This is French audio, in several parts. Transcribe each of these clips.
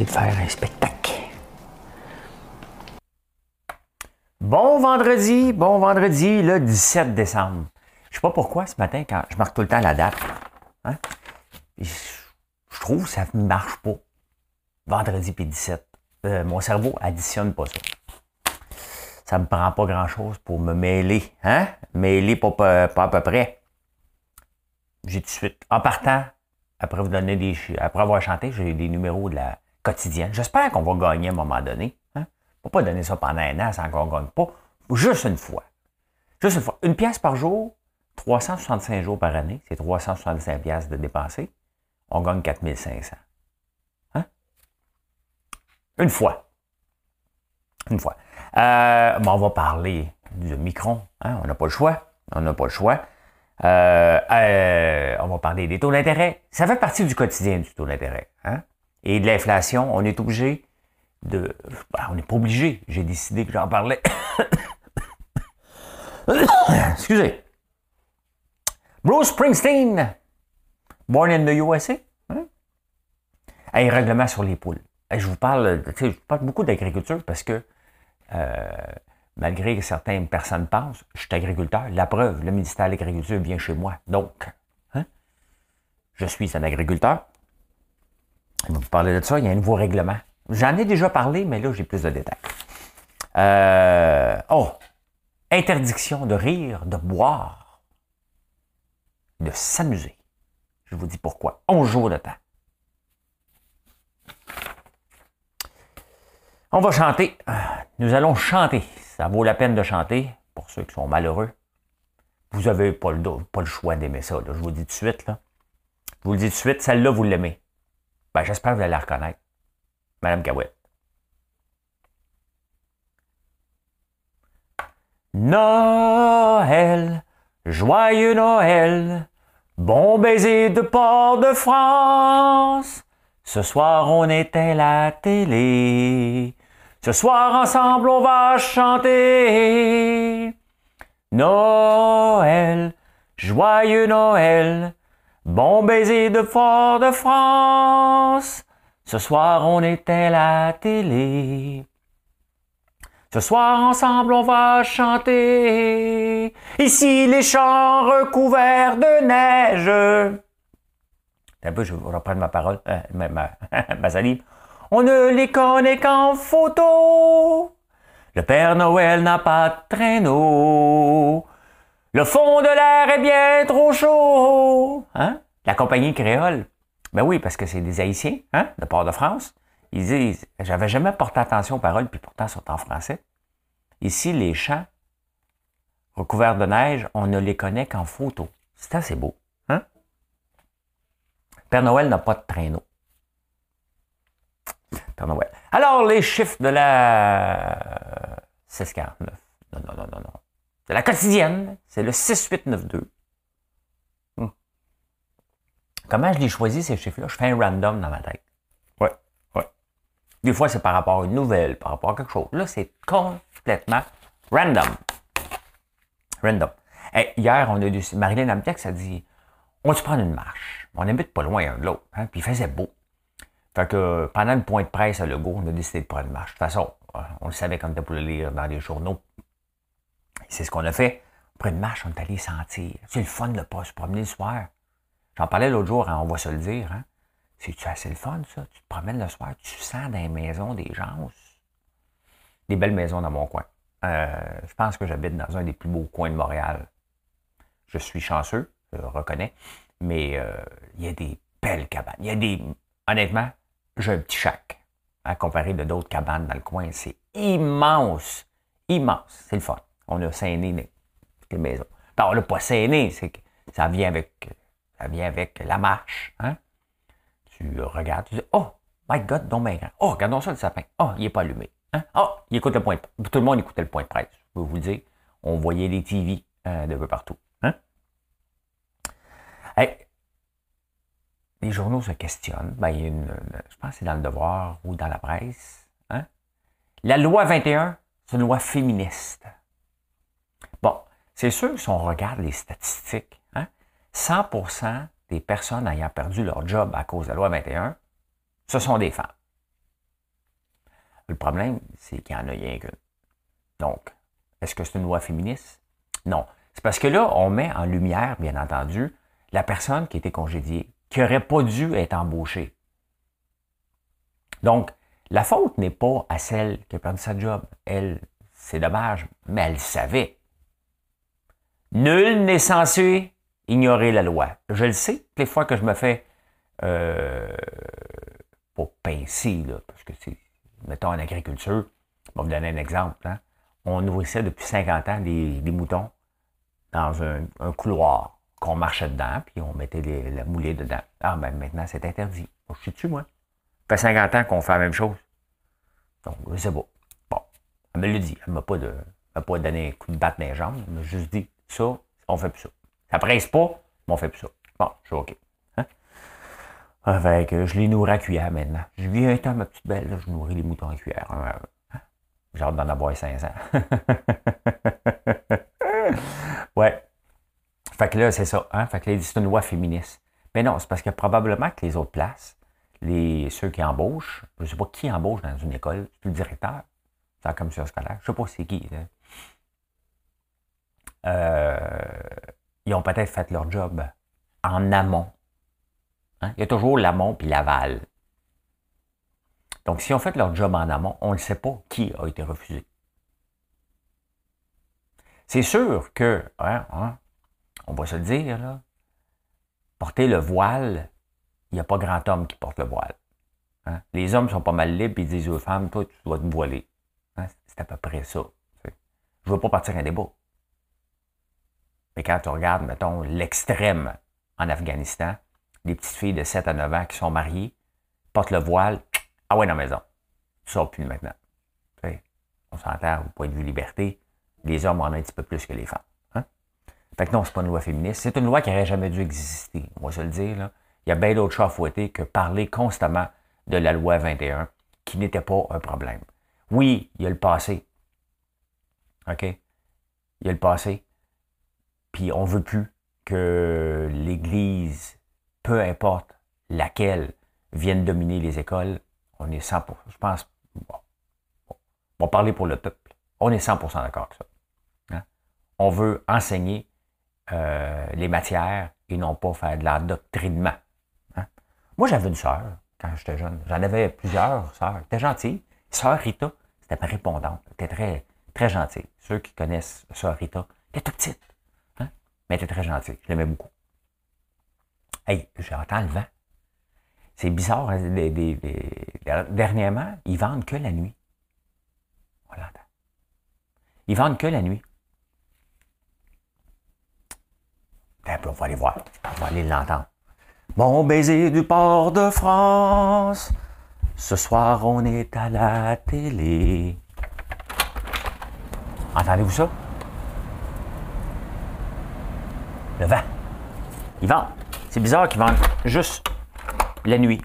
De faire un spectacle. Bon vendredi, bon vendredi, le 17 décembre. Je sais pas pourquoi ce matin, quand je marque tout le temps la date, hein, je trouve que ça ne marche pas. Vendredi puis 17. Euh, mon cerveau additionne pas ça. Ça me prend pas grand-chose pour me mêler. Hein? Mêler pas, pas, à peu près. J'ai tout de suite, en partant, après vous donner des après avoir chanté, j'ai des numéros de la quotidienne. J'espère qu'on va gagner à un moment donné. Hein? On ne pas donner ça pendant un an sans qu'on ne gagne pas. Juste une fois. Juste une fois. Une pièce par jour, 365 jours par année, c'est 365 pièces de dépenser. On gagne 4500. Hein? Une fois. Une fois. Euh, on va parler du micron. Hein? On n'a pas le choix. On n'a pas le choix. Euh, euh, on va parler des taux d'intérêt. Ça fait partie du quotidien du taux d'intérêt. Hein? Et de l'inflation, on est obligé de... Ben, on n'est pas obligé. J'ai décidé que j'en parlais. Excusez. Bruce Springsteen, born in the USA. Hein? Un règlement sur les poules. Je vous parle, je vous parle beaucoup d'agriculture parce que euh, malgré que certaines personnes pensent, je suis agriculteur. La preuve, le ministère de l'Agriculture vient chez moi. Donc, hein? je suis un agriculteur. Vous parlez de ça, il y a un nouveau règlement. J'en ai déjà parlé, mais là, j'ai plus de détails. Euh, oh, interdiction de rire, de boire, de s'amuser. Je vous dis pourquoi. 11 jours de temps. On va chanter. Nous allons chanter. Ça vaut la peine de chanter pour ceux qui sont malheureux. Vous n'avez pas le, choix d'aimer ça. Je vous le dis de suite. Je vous le dis tout de suite, celle-là, vous l'aimez. Ben, j'espère que vous allez la reconnaître. Madame Cahouette. Noël, joyeux Noël, bon baiser de port de France. Ce soir, on éteint la télé. Ce soir, ensemble, on va chanter. Noël, joyeux Noël, Bon baiser de Fort de France. Ce soir, on éteint la télé. Ce soir, ensemble, on va chanter. Ici, les champs recouverts de neige. Un peu, je vais reprendre ma parole, euh, ma, ma salive. On ne les connaît qu'en photo. Le Père Noël n'a pas de traîneau. Le fond de l'air est bien trop chaud. Hein? La compagnie créole. Ben oui, parce que c'est des Haïtiens, hein, de Port-de-France. Ils disent, j'avais jamais porté attention aux paroles, puis pourtant, sont en français. Ici, les champs recouverts de neige, on ne les connaît qu'en photo. C'est assez beau. Hein? Père Noël n'a pas de traîneau. Père Noël. Alors, les chiffres de la 649. Non, non, non, non, non. C'est la quotidienne, c'est le 6892. Hmm. Comment je l'ai choisi, ces chiffres-là? Je fais un random dans ma tête. Ouais, ouais. Des fois, c'est par rapport à une nouvelle, par rapport à quelque chose. Là, c'est complètement random. Random. hier, on a du. Marilyn Amtex a dit on se prend une marche. On habite pas loin un de l'autre. Hein, puis il faisait beau. Fait que pendant le point de presse à Legault, on a décidé de prendre une marche. De toute façon, on le savait quand on était pour le lire dans les journaux. C'est ce qu'on a fait. Après une marche, on est allé sentir. C'est le fun de pas se promener le soir. J'en parlais l'autre jour, hein, on va se le dire. Hein. C'est assez le fun, ça? Tu te promènes le soir, tu sens dans les maisons des gens. Des belles maisons dans mon coin. Euh, je pense que j'habite dans un des plus beaux coins de Montréal. Je suis chanceux, je le reconnais, mais euh, il y a des belles cabanes. Il y a des. Honnêtement, j'ai un petit chac. À comparer de d'autres cabanes dans le coin, c'est immense. Immense. C'est le fun on a scéné les maisons. Ben, on l'a pas scéné, c'est que ça vient avec ça vient avec la marche. Hein? Tu regardes, tu dis Oh, My God, donc bien grand. Oh, regardons ça, le sapin. Oh, il n'est pas allumé. Hein? Oh, il écoute le point de... Tout le monde écoutait le point de presse. Je peux vous dire. On voyait les TV euh, de peu partout. Hein? les journaux se questionnent. Ben, je pense que c'est dans le Devoir ou dans la presse. Hein? La loi 21, c'est une loi féministe. C'est sûr que si on regarde les statistiques, 100% hein, des personnes ayant perdu leur job à cause de la loi 21, ce sont des femmes. Le problème, c'est qu'il n'y en a rien qu'une. Donc, est-ce que c'est une loi féministe? Non. C'est parce que là, on met en lumière, bien entendu, la personne qui était congédiée, qui n'aurait pas dû être embauchée. Donc, la faute n'est pas à celle qui a perdu sa job. Elle, c'est dommage, mais elle savait. Nul n'est censé ignorer la loi. Je le sais, les fois que je me fais euh, pas pincer, là, parce que c'est, mettons en agriculture, je vais vous donner un exemple. Hein. On nourrissait depuis 50 ans des, moutons dans un, couloir qu'on marchait dedans, puis on mettait la moulée dedans. Ah, ben maintenant, c'est interdit. je suis dessus, moi. Ça fait 50 ans qu'on fait la même chose. Donc, c'est beau. Bon, elle me l'a dit. Elle m'a pas, de, pas donné un coup de batte dans les jambes. Elle m'a juste dit, ça, on fait plus ça. Ça presse pas, mais on fait plus ça. Bon, je suis OK. Hein? Avec, je les nourris à cuillère maintenant. Je viens temps, ma petite belle, je nourris les moutons à cuillère. Hein? J'ai hâte d'en avoir 500. ouais. Fait que là, c'est ça. Hein? Fait que là, c'est une loi féministe. Mais non, c'est parce que probablement que les autres places, les, ceux qui embauchent, je ne sais pas qui embauche dans une école, c'est le directeur, c'est la commission scolaire, je ne sais pas c'est qui. Euh, ils ont peut-être fait leur job en amont. Hein? Il y a toujours l'amont puis l'aval. Donc, si on fait leur job en amont, on ne sait pas qui a été refusé. C'est sûr que, hein, hein, on va se dire, porter le voile, il n'y a pas grand homme qui porte le voile. Hein? Les hommes sont pas mal libres et ils disent aux femmes, toi, tu dois te voiler. Hein? C'est à peu près ça. Je ne veux pas partir un débat. Mais quand tu regardes, mettons, l'extrême en Afghanistan, les petites filles de 7 à 9 ans qui sont mariées, portent le voile, ah ouais, dans la maison. Tu sors plus maintenant. on s'entend au point de vue liberté, les hommes en ont un petit peu plus que les femmes. Hein? Fait que non, c'est pas une loi féministe. C'est une loi qui n'aurait jamais dû exister. On va se le dire. Là. Il y a bien d'autres chats à fouetter que parler constamment de la loi 21, qui n'était pas un problème. Oui, il y a le passé. OK? Il y a le passé. Puis on veut plus que l'Église, peu importe laquelle, vienne dominer les écoles. On est 100%, je pense, bon, on va parler pour le peuple. On est 100% d'accord avec ça. Hein? On veut enseigner euh, les matières et non pas faire de l'endoctrinement. Hein? Moi, j'avais une sœur quand j'étais jeune. J'en avais plusieurs sœurs. Elle était gentille. Sœur Rita, c'était ma répondante. Elle était très, très gentille. Ceux qui connaissent Sœur Rita, elle était toute petite. Mais était très gentille. Je l'aimais beaucoup. Hey, j'entends le vent. C'est bizarre. Hein, dernièrement, ils vendent que la nuit. Voilà. Ils vendent que la nuit. on va aller voir. On va aller l'entendre. Bon baiser du port de France. Ce soir, on est à la télé. Entendez-vous ça? Le vent. Ils. C'est bizarre qu'ils vendent juste la nuit.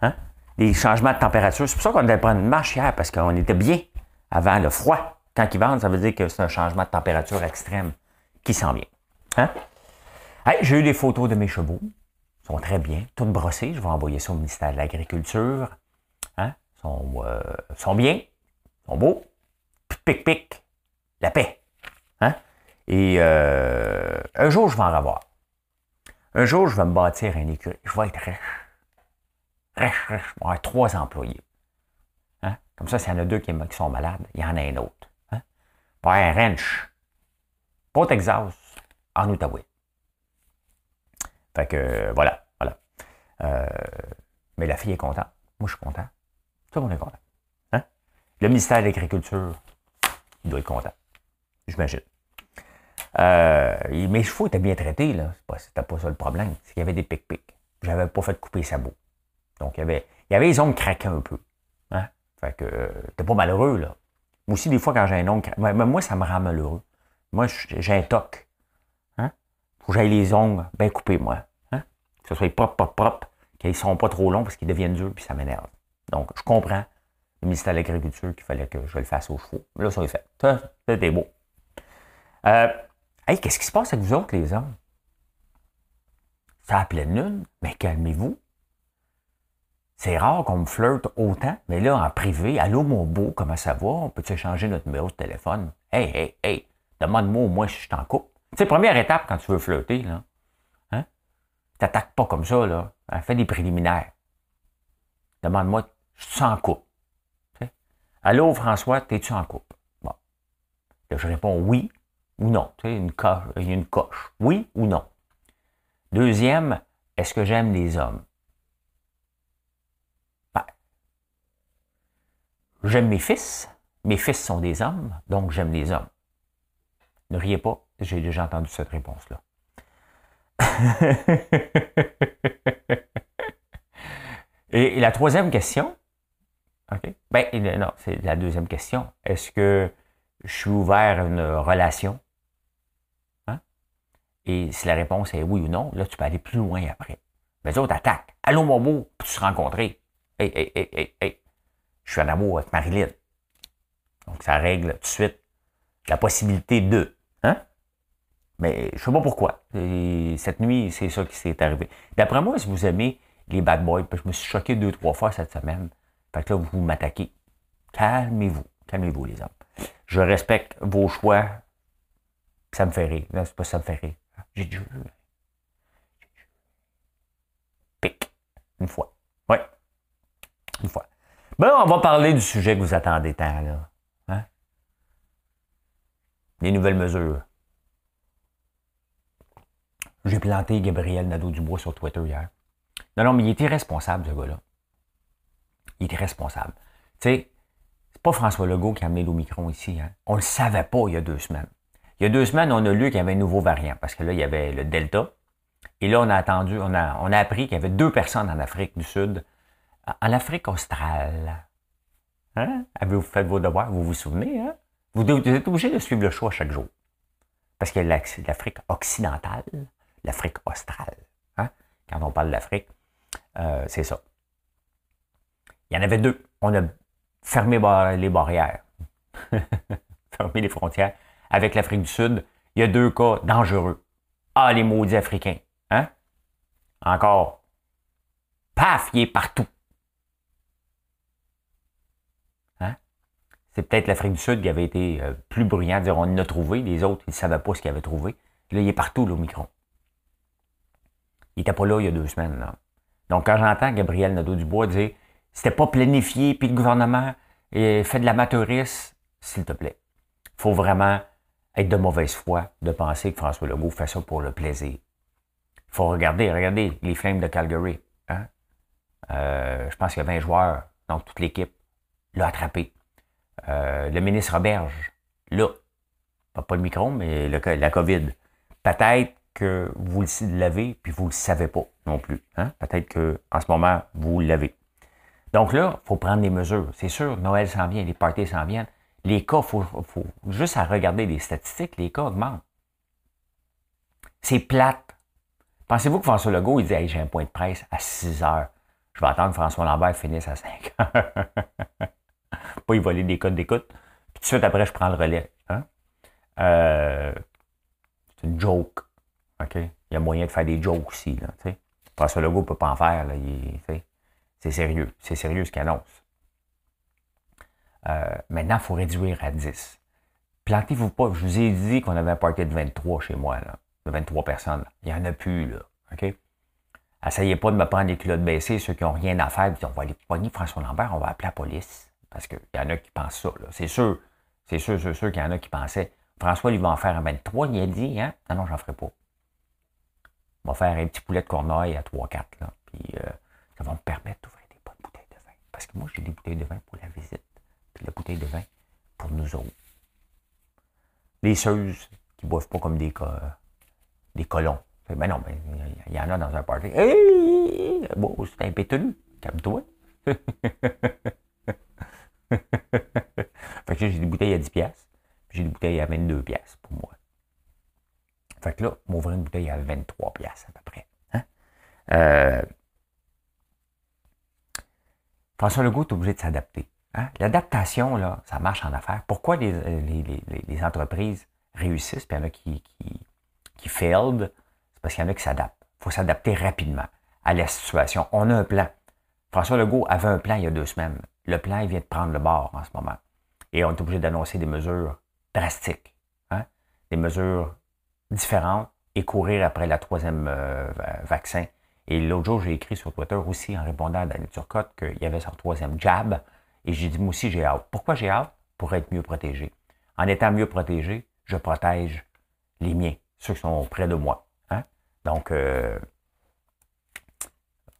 Hein? Les changements de température. C'est pour ça qu'on devait prendre une marche hier, parce qu'on était bien avant le froid. Quand ils vendent, ça veut dire que c'est un changement de température extrême qui s'en vient. Hein? J'ai eu des photos de mes chevaux. Ils sont très bien, toutes brossées. Je vais envoyer ça au ministère de l'Agriculture. Hein? Ils sont, euh, sont bien, ils sont beaux. Pic, pic, la paix. Et euh, un jour, je vais en avoir. Un jour, je vais me bâtir un écurie. Je vais être riche. Riche, riche. Je vais avoir trois employés. Hein? Comme ça, s'il y en a deux qui, sont malades, il y en a un autre. Hein? Pas un ranch. Pas au Texas, en Outaouais. Fait que, voilà, voilà. Euh, mais la fille est contente. Moi, je suis content. Tout le monde est content. Hein? Le ministère de l'Agriculture, il doit être content. J'imagine. Euh, mes chevaux étaient bien traités, là. C'était pas ça le problème. C'est qu'il y avait des pic-pics. J'avais pas fait couper sa boue. Donc, il y avait, il y avait les ongles craqués un peu. Hein? Fait que euh, t'es pas malheureux, là. Moi aussi, des fois, quand j'ai un ongle craqué, moi, ça me rend malheureux. Moi, j'ai un toc. Hein? Faut que j'aille les ongles bien coupés, moi. Hein? Que ce soit propre, propre, propre, qu'ils ne sont pas trop longs parce qu'ils deviennent durs, puis ça m'énerve. Donc, je comprends le ministère de l'Agriculture qu'il fallait que je le fasse aux chevaux. Là, ça est fait. Ça, c'était beau. Euh, hey, qu'est-ce qui se passe avec vous autres, les hommes? Ça à pleine lune, mais calmez-vous. C'est rare qu'on me flirte autant, mais là, en privé, allô mon beau, comment ça va? On peut-tu échanger notre numéro de téléphone? Hey, hey, hey, demande-moi au moins si je t'en coupe. C'est la première étape quand tu veux flirter, là. Hein? T'attaques pas comme ça, là. Hein, fais des préliminaires. Demande-moi, je suis en couple. Allô, François, t'es-tu en couple? Bon. Là, je réponds oui ou non. Tu sais, une coche, il y a une coche. Oui ou non. Deuxième, est-ce que j'aime les hommes? Ben, j'aime mes fils. Mes fils sont des hommes, donc j'aime les hommes. Ne riez pas, j'ai déjà entendu cette réponse-là. et, la troisième question, OK? Ben, non, c'est la deuxième question. Est-ce que je suis ouvert à une relation? Et si la réponse est oui ou non, là, tu peux aller plus loin après. Mais les autres attaquent. Allô, mon beau, peux-tu se rencontrer? Hey, hey, hey, hey, hey. Je suis en amour avec Marilyn. Donc, ça règle tout de suite la possibilité de. Hein? Mais je sais pas pourquoi. cette nuit, c'est ça qui s'est arrivé. D'après moi, si vous aimez les bad boys, je me suis choqué deux, trois fois cette semaine. Fait que là, vous m'attaquez. Calmez-vous. Calmez-vous, les hommes. Je respecte vos choix. Ça me fait rire. Non, c'est pas ça me fait rire. J'ai dû. Pic. Une fois. Oui. Une fois. Ben, on va parler du sujet que vous attendez tant, là. Hein? Les nouvelles mesures. J'ai planté Gabriel Nadeau-Dubois sur Twitter hier. Non, non, mais il était responsable, ce gars-là. Il était responsable. Tu sais, c'est pas François Legault qui a amené l'Omicron ici. Hein. On le savait pas il y a deux semaines. Il y a deux semaines, on a lu qu'il y avait un nouveau variant, parce que là, il y avait le Delta. Et là, on a attendu, on a, on a appris qu'il y avait deux personnes en Afrique du Sud, en Afrique australe. Hein? Avez-vous fait vos devoirs? Vous vous souvenez? Hein? Vous, êtes obligé de suivre le choix chaque jour. Parce qu'il y a l'Afrique occidentale, l'Afrique australe. Hein? Quand on parle d'Afrique, euh, c'est ça. Il y en avait deux. On a fermé les barrières, fermé les frontières avec l'Afrique du Sud. Il y a deux cas dangereux. Ah, les maudits Africains. Hein? Encore. Paf, il est partout. Hein? C'est peut-être l'Afrique du Sud qui avait été euh, plus bruyant, dire on l'a trouvé, les autres, ils ne savaient pas ce qu'ils avaient trouvé. Là, il est partout, l'Omicron. Il n'était pas là il y a deux semaines. Donc, quand j'entends Gabriel Nadeau-Dubois dire c'était pas planifié, puis le gouvernement fait de l'amateurisme, s'il te plaît. Il faut vraiment être de mauvaise foi de penser que François Legault fait ça pour le plaisir. Il faut regarder, regardez les Flames de Calgary. Hein? Euh, je pense qu'il y a 20 joueurs, donc toute l'équipe l'a attrapé. Euh, le ministre Roberge, là, pas, le micro, mais la COVID. Peut-être que vous l'avez, puis vous ne le savez pas non plus. Hein? Peut-être qu'en ce moment, vous l'avez. Donc là, il faut prendre des mesures. C'est sûr, Noël s'en vient, les parties s'en viennent. Les cas, il faut, juste à regarder les statistiques, les cas augmentent. C'est plate. Pensez-vous que François Legault, il dit hey, j'ai un point de presse à 6 heures. Je vais attendre que François Lambert finisse à 5 heures. Pas y voler des codes d'écoute. Puis tout de suite après, je prends le relais. Hein? Euh, c'est une joke. OK? Il y a moyen de faire des jokes aussi. Là, François Legault ne peut pas en faire. Là, il, c'est sérieux. C'est sérieux ce qu'il annonce. Euh, maintenant, il faut réduire à 10. Plantez-vous pas. Je vous ai dit qu'on avait un party de 23 chez moi, là, de 23 personnes. Il n'y en a plus, là. OK? Essayez pas de me prendre les culottes baissées, ceux qui n'ont rien à faire, puis on va aller pogner François Lambert, on va appeler la police. Parce qu'il y en a qui pensent ça. C'est sûr, c'est sûr, c'est sûr qu'il y en a qui pensaient. François, il va en faire un 23, il a dit, hein? Non, non, j'en ferai pas. On va faire un petit poulet de corneille à 3-4, là. Puis, euh, ça va me permettre d'ouvrir des bonnes bouteilles de vin. Parce que moi, j'ai des bouteilles de vin pour la visite, la bouteille de vin pour nous autres. Les seuses qui ne boivent pas comme des, des colons. Ben non, ben, il y en a dans un party. C'est un pételu. Calme-toi. fait que j'ai des bouteilles à 10 pièces, j'ai des bouteilles à 22 pièces pour moi. Fait que là, m'ouvrir une bouteille à 23 pièces à peu près. Hein? Euh, François Legault est obligé de s'adapter. Hein? L'adaptation, là, ça marche en affaires. Pourquoi les, les, entreprises réussissent, puis il y en a qui, qui, qui failed, c'est parce qu'il y en a qui s'adaptent. Il faut s'adapter rapidement à la situation. On a un plan. François Legault avait un plan il y a deux semaines. Le plan, il vient de prendre le bord en ce moment. Et on est obligé d'annoncer des mesures drastiques, hein? des mesures différentes et courir après la troisième euh, vaccin. Et l'autre jour, j'ai écrit sur Twitter aussi en répondant à Daniel Turcotte qu'il y avait son troisième jab. Et j'ai dit, moi aussi, j'ai hâte. Pourquoi j'ai hâte? Pour être mieux protégé. En étant mieux protégé, je protège les miens, ceux qui sont près de moi. Hein? Donc, euh,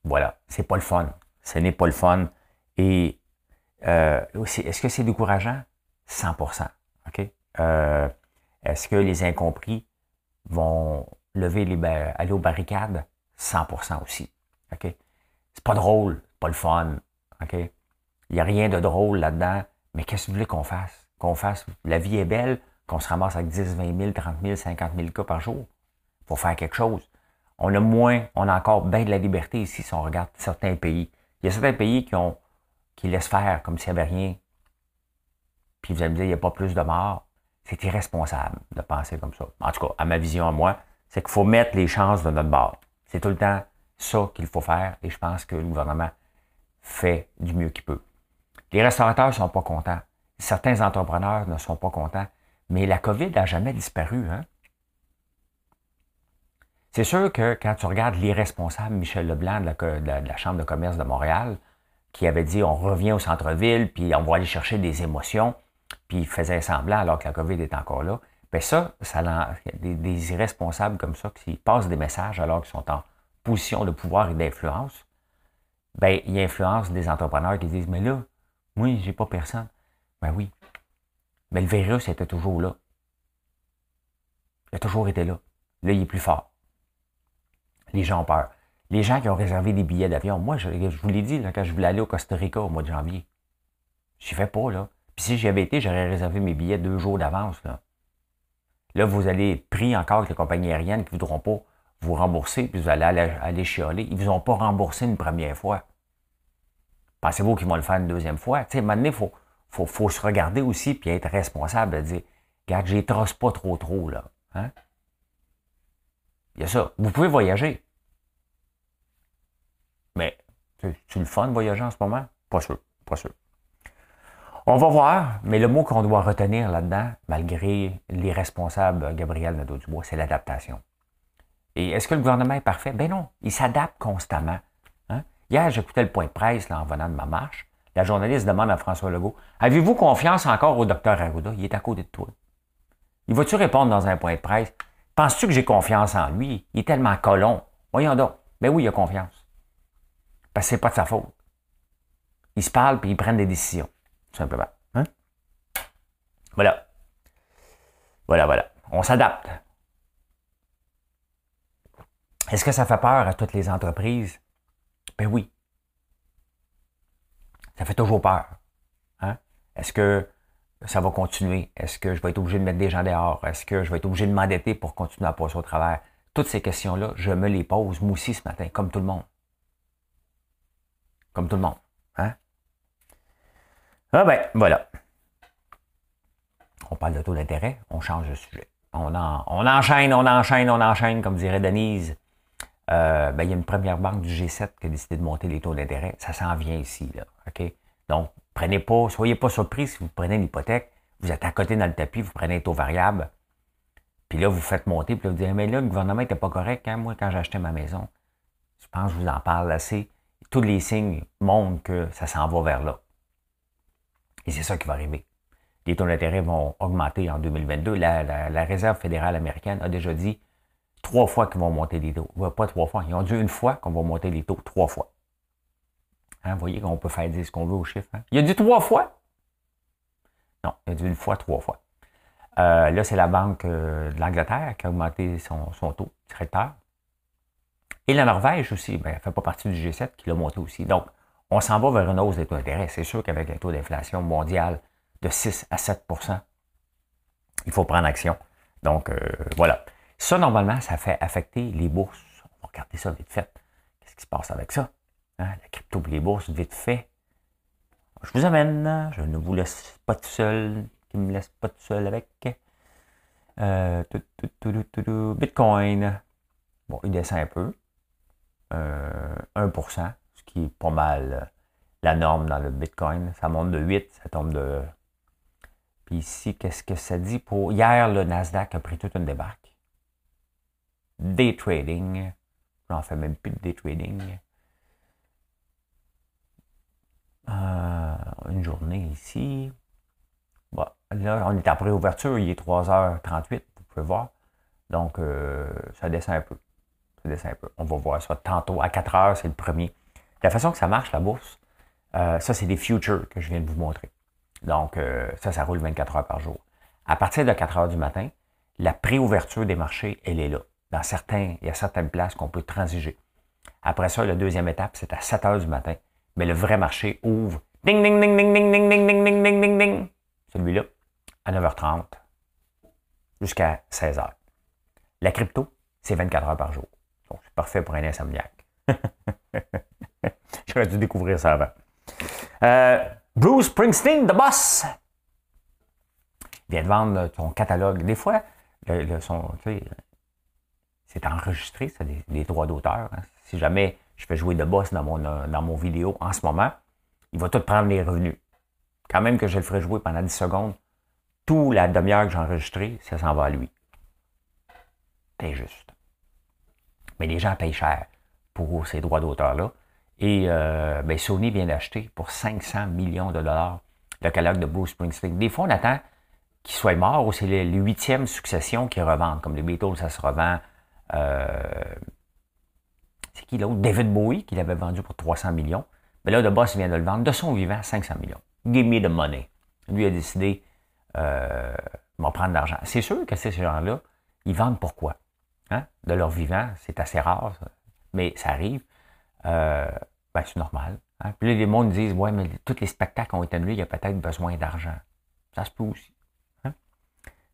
voilà, c'est pas le fun. Ce n'est pas le fun. Et euh, est-ce que c'est décourageant? 100%. OK? Euh, est-ce que les incompris vont lever les aller aux barricades? 100% aussi. OK? C'est pas drôle, pas le fun. Il n'y a rien de drôle là-dedans. Mais qu'est-ce que vous voulez qu'on fasse? Qu'on fasse, la vie est belle, qu'on se ramasse avec 10, 20 000, 30 000, 50 000 cas par jour. pour faire quelque chose. On a moins, on a encore bien de la liberté ici si on regarde certains pays. Il y a certains pays qui ont, qui laissent faire comme s'il n'y avait rien. Puis vous allez me dire, il n'y a pas plus de morts. C'est irresponsable de penser comme ça. En tout cas, à ma vision à moi, c'est qu'il faut mettre les chances de notre bord. C'est tout le temps ça qu'il faut faire et je pense que le gouvernement fait du mieux qu'il peut. Les restaurateurs ne sont pas contents. Certains entrepreneurs ne sont pas contents. Mais la COVID n'a jamais disparu. Hein? C'est sûr que quand tu regardes l'irresponsable Michel Leblanc de la, Chambre de commerce de Montréal, qui avait dit on revient au centre-ville, puis on va aller chercher des émotions, puis il faisait semblant alors que la COVID est encore là, bien ça, ça des, des irresponsables comme ça qui passent des messages alors qu'ils sont en position de pouvoir et d'influence, ben ils influencent des entrepreneurs qui disent Mais là, moi, j'ai pas personne. Ben oui. Mais le virus était toujours là. Il a toujours été là. Là, il est plus fort. Les gens ont peur. Les gens qui ont réservé des billets d'avion, moi, je, vous l'ai dit, quand je voulais aller au Costa Rica au mois de janvier, je fais pas, là. Puis si j'y avais été, j'aurais réservé mes billets deux jours d'avance, là. Là, vous allez être pris encore avec les compagnies aériennes qui ne voudront pas vous rembourser, puis vous allez aller, chialer. Ils ne vous ont pas remboursé une première fois. Pensez-vous qu'ils vont le faire une deuxième fois? Tu maintenant, il faut, se regarder aussi puis être responsable de dire, regarde, je trosse pas trop trop, là. Hein? Il y a ça. Vous pouvez voyager. Mais, tu le fun de voyager en ce moment? Pas sûr. Pas sûr. On va voir, mais le mot qu'on doit retenir là-dedans, malgré les responsables Gabriel Nadeau-Dubois, c'est l'adaptation. Et est-ce que le gouvernement est parfait? Ben non, il s'adapte constamment. Hier, j'écoutais le point de presse en venant de ma marche. La journaliste demande à François Legault Avez-vous confiance encore au docteur Arruda? Il est à côté de toi. Il va-tu répondre dans un point de presse Penses-tu que j'ai confiance en lui? Il est tellement colon. Voyons donc. Ben oui, il a confiance. Parce que c'est pas de sa faute. Il se parle puis ils prennent des décisions. Tout simplement. Hein? Voilà. Voilà, voilà. On s'adapte. Est-ce que ça fait peur à toutes les entreprises? Ben oui. Ça fait toujours peur. Hein? Est-ce que ça va continuer? Est-ce que je vais être obligé de mettre des gens dehors? Est-ce que je vais être obligé de m'endetter pour continuer à passer au travers? Toutes ces questions-là, je me les pose, moi aussi, ce matin, comme tout le monde. Comme tout le monde. Hein? Ah ben, voilà. On parle de taux d'intérêt, on change de sujet. On, on enchaîne, on enchaîne, on enchaîne, comme dirait Denise. Euh, ben, il y a une première banque du G7 qui a décidé de monter les taux d'intérêt. Ça s'en vient ici. Là? Donc, prenez pas, soyez pas surpris si vous prenez une hypothèque, vous êtes à côté dans le tapis, vous prenez un taux variable, puis là, vous faites monter, puis là, vous dites, mais là, le gouvernement n'était pas correct, hein, moi, quand acheté ma maison. Je pense que je vous en parle assez. Tous les signes montrent que ça s'en va vers là. Et c'est ça qui va arriver. Les taux d'intérêt vont augmenter en 2022. la Réserve fédérale américaine a déjà dit trois fois qu'ils vont monter les taux. Pas trois fois. Ils ont dit une fois qu'on va monter les taux. Trois fois. Hein, vous voyez qu'on peut faire dire ce qu'on veut au chiffre. Hein? Il a dit trois fois. Non, il a dit une fois, trois fois. Euh, là, c'est la Banque euh, de l'Angleterre qui a augmenté son, taux directeur. Et la Norvège aussi, ben, elle ne fait pas partie du G7 qui l'a monté aussi. Donc, On s'en va vers une hausse des taux d'intérêt. C'est sûr qu'avec un taux d'inflation mondial de 6 à 7% il faut prendre action. Donc, euh, voilà. Ça, normalement, ça fait affecter les bourses. On va regarder ça vite fait. Qu'est-ce qui se passe avec ça? Hein? La crypto et les bourses, vite fait. Je vous amène. Je ne vous laisse pas tout seul. Qui me laisse pas tout seul avec. Euh, Bitcoin. Bon, il descend un peu. 1%, euh, ce qui est pas mal la norme dans le Bitcoin. Ça monte de 8, ça tombe de puis ici, qu'est-ce que ça dit pour. Hier, le Nasdaq a pris toute une débarque. Day trading. J'en fais même plus de day trading. Euh, une journée ici. Bon, là, on est après ouverture, il est 3h38, vous pouvez voir. Donc, euh, ça descend un peu. Ça descend un peu. On va voir ça tantôt. À 4 h c'est le premier. La façon que ça marche, la bourse, euh, ça, c'est des futures que je viens de vous montrer. Donc, euh, ça, ça roule 24 heures par jour. À partir de 4 heures du matin, la préouverture des marchés, elle est là. Dans certains, il y a certaines places qu'on peut transiger. Après ça, la deuxième étape, c'est à 7 heures du matin. Mais le vrai marché ouvre. Ding, ding, ding, ding, ding, ding, ding, ding, ding, ding, ding, ding. Celui-là, à 9h30 jusqu'à 16h. La crypto, c'est 24 heures par jour. Donc, c'est parfait pour un insomniaque. J'aurais dû découvrir ça avant. Euh, Bruce Springsteen, The Boss, vient de vendre ton catalogue. Des fois, le, son, c'est enregistré, c'est des, droits d'auteur. Hein. Si jamais je fais jouer The Boss dans mon, dans mon vidéo en ce moment, il va tout prendre les revenus. Quand même que je le ferai jouer pendant 10 secondes, tout la demi-heure que j'ai enregistré, ça s'en va à lui. C'est juste. Mais les gens payent cher pour ces droits d'auteur-là. Et euh, ben, Sony vient d'acheter pour 500 millions de dollars le catalogue de Bruce Springsteen. Des fois, on attend qu'il soit mort ou c'est les, huitièmes successions qui revendent. Comme les Beatles, ça se revend. Euh, c'est qui l'autre? David Bowie, qui l'avait vendu pour 300 millions. Mais là, le boss vient de le vendre de son vivant 500 millions. Give me the money. Lui a décidé euh, m'en prendre de l'argent. C'est sûr que ces gens-là, ils vendent pourquoi? Hein? De leur vivant, c'est assez rare, mais ça arrive. Euh, ben, c'est normal. Hein? Puis là, les gens disent Ouais, mais tous les spectacles ont été annulés, il y a peut-être besoin d'argent. Ça se peut aussi. Hein?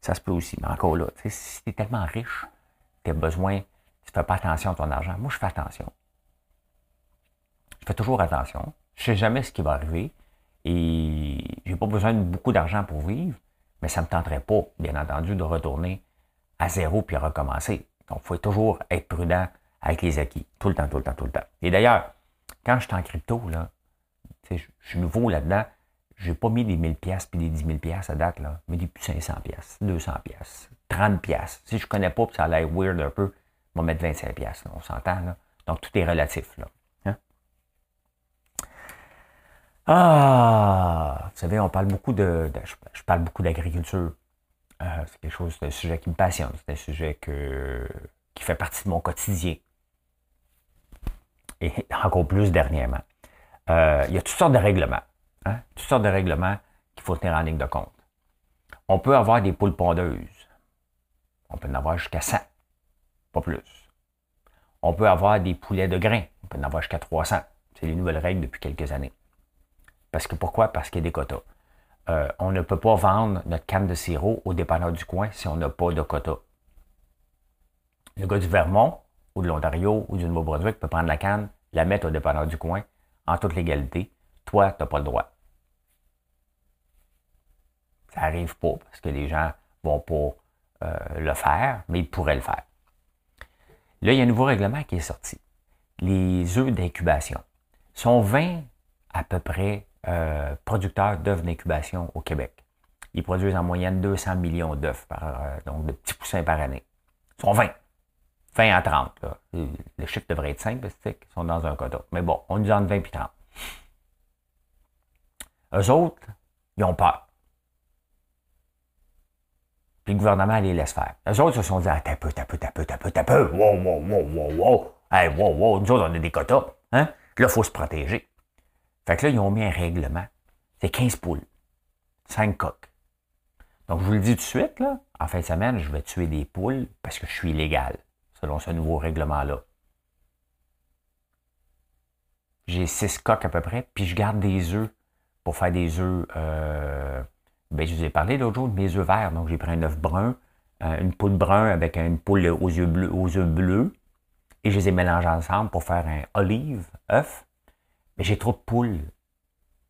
Ça se peut aussi. Mais encore là, si tu es tellement riche, tu as besoin, tu ne fais pas attention à ton argent. Moi, je fais attention. Je fais toujours attention. Je ne sais jamais ce qui va arriver. Et j'ai pas besoin de beaucoup d'argent pour vivre, mais ça ne me tenterait pas, bien entendu, de retourner à zéro puis recommencer. Donc, il faut toujours être prudent avec les acquis. Tout le temps, tout le temps, tout le temps. Et d'ailleurs, quand je suis en crypto, là, je suis nouveau là-dedans, je n'ai pas mis des 1000 pièces puis des 10 000 pièces à date, là, mais des 500 pièces, 200 pièces, 30 pièces. Si je ne connais pas, puis ça a l'air weird un peu, je vais mettre 25 pièces, on s'entend. Donc, tout est relatif. Hein? Ah! Vous savez, on parle beaucoup de... je, parle beaucoup d'agriculture. Euh, c'est quelque chose, c'est un sujet qui me passionne. C'est un sujet que, qui fait partie de mon quotidien et encore plus dernièrement. Euh, il y a toutes sortes de règlements. Hein? Toutes sortes de règlements qu'il faut tenir en ligne de compte. On peut avoir des poules pondeuses. On peut en avoir jusqu'à 100, pas plus. On peut avoir des poulets de grains. On peut en avoir jusqu'à 300. C'est les nouvelles règles depuis quelques années. Parce que pourquoi? Parce qu'il y a des quotas. Euh, on ne peut pas vendre notre canne de sirop au dépanneur du coin si on n'a pas de quota. Le gars du Vermont, ou de l'Ontario ou du Nouveau-Brunswick peut prendre la canne, la mettre au dépanneur du coin, en toute légalité. Toi, tu n'as pas le droit. Ça n'arrive pas parce que les gens vont pas le faire, mais ils pourraient le faire. Là, il y a un nouveau règlement qui est sorti. Les œufs d'incubation. sont 20 à peu près euh, producteurs d'œufs d'incubation au Québec. Ils produisent en moyenne 200 millions d'œufs, euh, donc de petits poussins par année. Ils sont 20. 20 à 30. Le chiffre devrait être 5 parce qu'ils sont dans un quota. Mais bon, on nous en 20 et 30. Eux autres, ils ont peur. Puis le gouvernement les laisse faire. Eux autres se sont dit, ah, t'as peu, t'as peu, t'as peu, t'as peu, t'as peu. Wow, wow, wow, wow, wow. Hey, wow, wow. Nous autres, on a des quotas. Hein? Là, il faut se protéger. Fait que là, ils ont mis un règlement. C'est 15 poules. 5 coques. Donc, je vous le dis tout de suite, là, en fin de semaine, je vais tuer des poules parce que je suis illégal selon ce nouveau règlement-là. j'ai six coques à peu près, puis je garde des œufs pour faire des œufs. Euh, ben, je vous ai parlé l'autre jour de mes œufs verts. Donc, j'ai pris un œuf brun, euh, une poule brun avec une poule aux yeux bleus, aux œufs bleus, et je les ai mélangés ensemble pour faire un olive œuf. Mais j'ai trop de poules.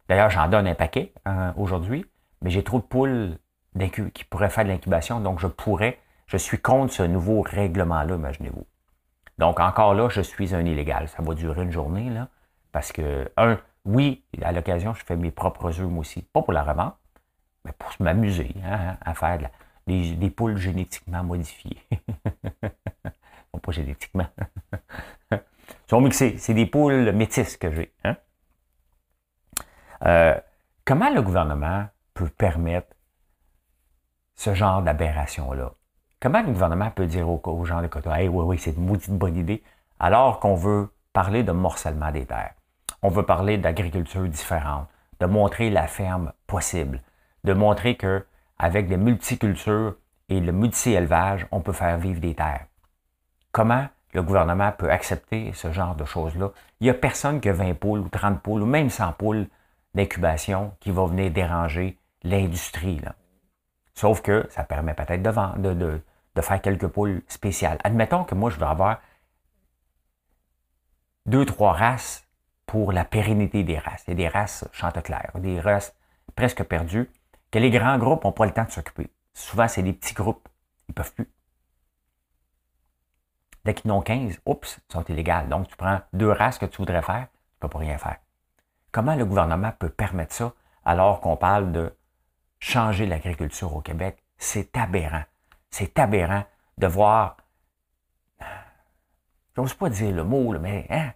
D'ailleurs, j'en donne un paquet hein, aujourd'hui, mais j'ai trop de poules qui pourraient faire de l'incubation, donc je pourrais, je suis contre ce nouveau règlement-là, imaginez-vous. Donc, encore là, je suis un illégal. Ça va durer une journée, là, parce que, un, oui, à l'occasion, je fais mes propres œufs, moi aussi. Pas pour la revente, mais pour m'amuser hein, à faire des, poules génétiquement modifiées. non, pas génétiquement. Ils sont mixés. C'est des poules métisses que j'ai. Hein. Euh, comment le gouvernement peut permettre ce genre d'aberration-là? Comment le gouvernement peut dire aux, gens de Coton, hey, oui, oui, c'est une maudite bonne idée, alors qu'on veut parler de morcellement des terres? On veut parler d'agriculture différente, de montrer la ferme possible, de montrer que avec des multicultures et le multi-élevage, on peut faire vivre des terres. Comment le gouvernement peut accepter ce genre de choses-là? Il n'y a personne qui a 20 poules ou 30 poules ou même 100 poules d'incubation qui va venir déranger l'industrie. Sauf que ça permet peut-être de, de, de, faire quelques poules spéciales. Admettons que moi, je veux avoir deux, trois races pour la pérennité des races. Il y a des races chanteclaires, des races presque perdues, que les grands groupes n'ont pas le temps de s'occuper. Souvent, c'est des petits groupes. Ils ne peuvent plus. Dès qu'ils n'ont 15, oups, ils sont illégales. Donc, tu prends deux races que tu voudrais faire, tu ne peux pas rien faire. Comment le gouvernement peut permettre ça alors qu'on parle de changer l'agriculture au Québec? C'est aberrant. C'est aberrant de voir, j'ose pas dire le mot, mais hein,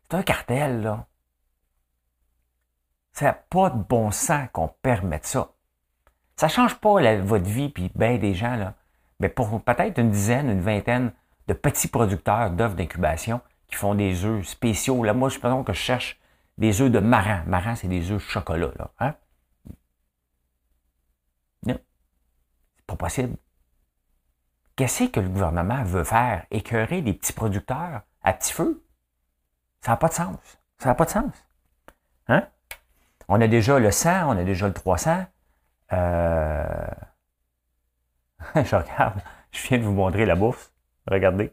c'est un cartel, là. Ça n'a pas de bon sens qu'on permette ça. Ça ne change pas votre vie, puis bien des gens, là. Mais pour peut-être une dizaine, une vingtaine de petits producteurs d'œufs d'incubation qui font des œufs spéciaux. Là, moi, je que je cherche des œufs de marin. Marin, c'est des œufs chocolat, là. Hein? Non. C'est pas possible. Qu'est-ce que le gouvernement veut faire? Écœurer des petits producteurs à petit feu? Ça n'a pas de sens. Ça n'a pas de sens. Hein? On a déjà le 100, on a déjà le 300. Euh... je regarde, je viens de vous montrer la bourse. Regardez.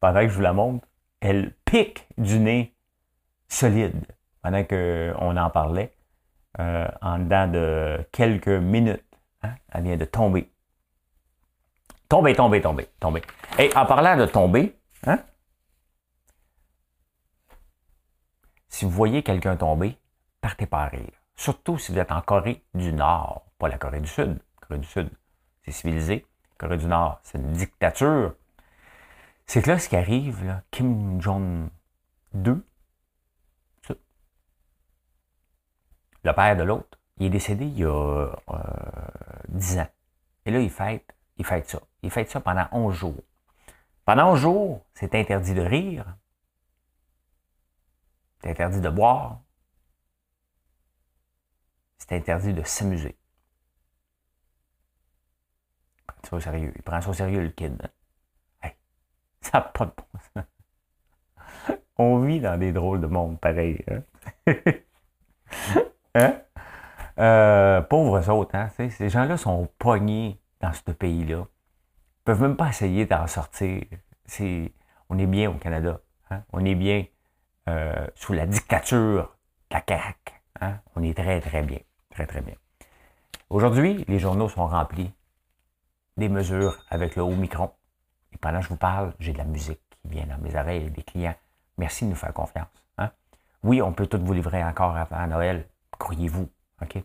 Pendant que je vous la montre, elle pique du nez solide. Pendant qu'on en parlait, euh, en dedans de quelques minutes, hein, elle vient de tomber. Tomber, tomber, tomber, tomber. Et en parlant de tomber, hein, si vous voyez quelqu'un tomber, partez pas rire. Surtout si vous êtes en Corée du Nord, pas la Corée du Sud. Corée du Sud, c'est civilisé. Corée du Nord, c'est une dictature. C'est que là, ce qui arrive, Kim Jong-2, le père de l'autre, il est décédé il y a euh, 10 ans. Et là, il fête, il fête ça. Il fête ça pendant 11 jours. Pendant 11 jours, c'est interdit de rire. C'est interdit de boire c'est interdit de s'amuser. Il prend ça au sérieux. Il prend ça au sérieux, le kid. Hey, ça n'a pas de bon sens. On vit dans des drôles de monde pareil. Hein? hein? Euh, pauvres autres, hein? Ces gens-là sont pognés dans ce pays-là. Ils peuvent même pas essayer d'en sortir. on est bien au Canada. Hein? On est bien euh, sous la dictature de la CAQ. Hein? On est très, très bien. Très, très bien. Aujourd'hui, les journaux sont remplis des mesures avec le Omicron. Et pendant que je vous parle, j'ai de la musique qui vient dans mes oreilles, des clients. Merci de nous faire confiance. Hein. Oui, on peut tout vous livrer encore avant Noël. Croyez-vous. OK?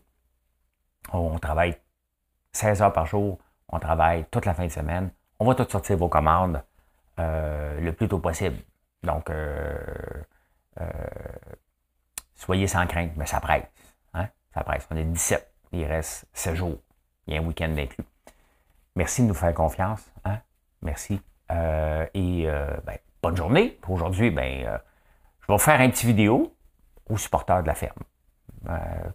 On travaille 16 heures par jour. On travaille toute la fin de semaine. On va tout sortir vos commandes euh, le plus tôt possible. Donc, euh, euh, soyez sans crainte, mais ça presse. Après, On est 17. Il reste 7 jours. Il y a un week-end inclus. Merci de nous faire confiance. Hein? Merci. Euh, et euh, ben, bonne journée. Pour aujourd'hui, ben, euh, je vais faire un petit vidéo aux supporters de la ferme.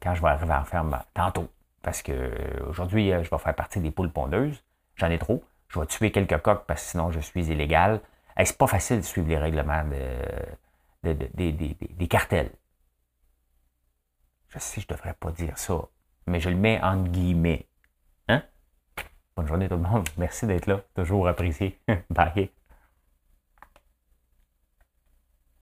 quand je vais arriver en ferme tantôt. Parce que aujourd'hui, je vais faire partie des poules pondeuses. J'en ai trop. Je vais tuer quelques coques parce que sinon je suis illégal. c'est pas facile de suivre les règlements des cartels. Je sais, je ne devrais pas dire ça, mais je le mets en guillemets. Hein? Bonne journée tout le monde. Merci d'être là. Toujours apprécié. Bye.